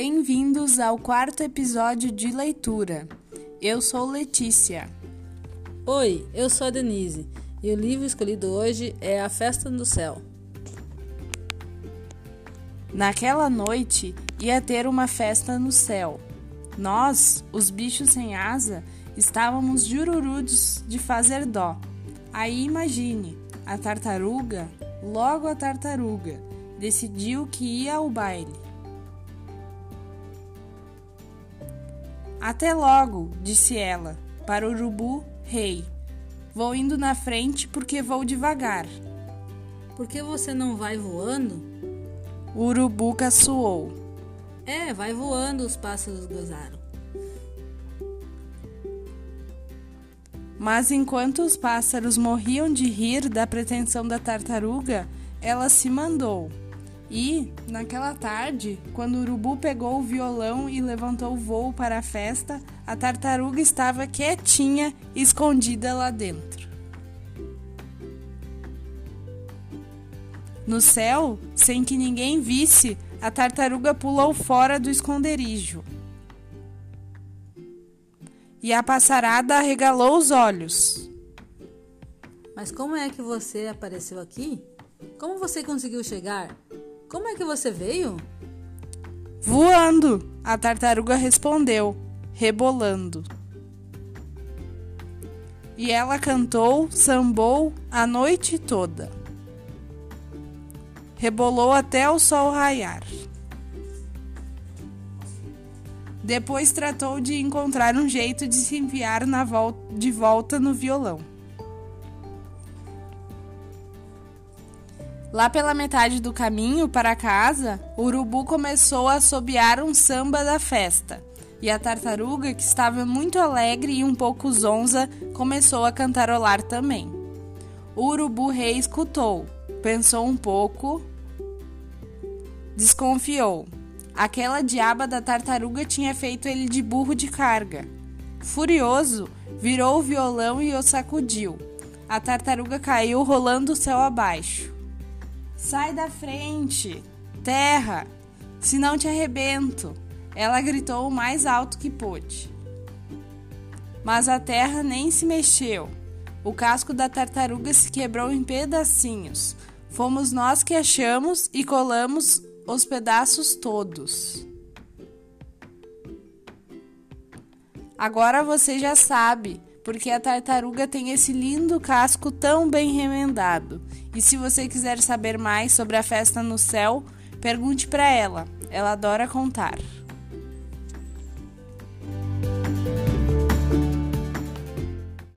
Bem-vindos ao quarto episódio de leitura. Eu sou Letícia. Oi, eu sou a Denise e o livro escolhido hoje é A Festa no Céu. Naquela noite ia ter uma festa no céu. Nós, os bichos sem asa, estávamos jururudos de fazer dó. Aí imagine, a tartaruga, logo a tartaruga, decidiu que ia ao baile. Até logo, disse ela, para o urubu rei. Vou indo na frente porque vou devagar. Por que você não vai voando? O urubu caçoou. É, vai voando, os pássaros gozaram. Mas enquanto os pássaros morriam de rir da pretensão da tartaruga, ela se mandou. E, naquela tarde, quando o urubu pegou o violão e levantou o voo para a festa, a tartaruga estava quietinha, escondida lá dentro. No céu, sem que ninguém visse, a tartaruga pulou fora do esconderijo. E a passarada arregalou os olhos. Mas como é que você apareceu aqui? Como você conseguiu chegar? Como é que você veio? Voando, a tartaruga respondeu, rebolando. E ela cantou, sambou a noite toda. Rebolou até o sol raiar. Depois tratou de encontrar um jeito de se enviar vol de volta no violão. Lá pela metade do caminho para casa, o urubu começou a assobiar um samba da festa. E a tartaruga, que estava muito alegre e um pouco zonza, começou a cantarolar também. O urubu rei escutou, pensou um pouco, desconfiou. Aquela diaba da tartaruga tinha feito ele de burro de carga. Furioso, virou o violão e o sacudiu. A tartaruga caiu rolando o céu abaixo. Sai da frente! Terra! Senão te arrebento! Ela gritou o mais alto que pôde. Mas a terra nem se mexeu. O casco da tartaruga se quebrou em pedacinhos. Fomos nós que achamos e colamos os pedaços todos. Agora você já sabe porque a tartaruga tem esse lindo casco tão bem remendado. E se você quiser saber mais sobre a festa no céu, pergunte para ela. Ela adora contar.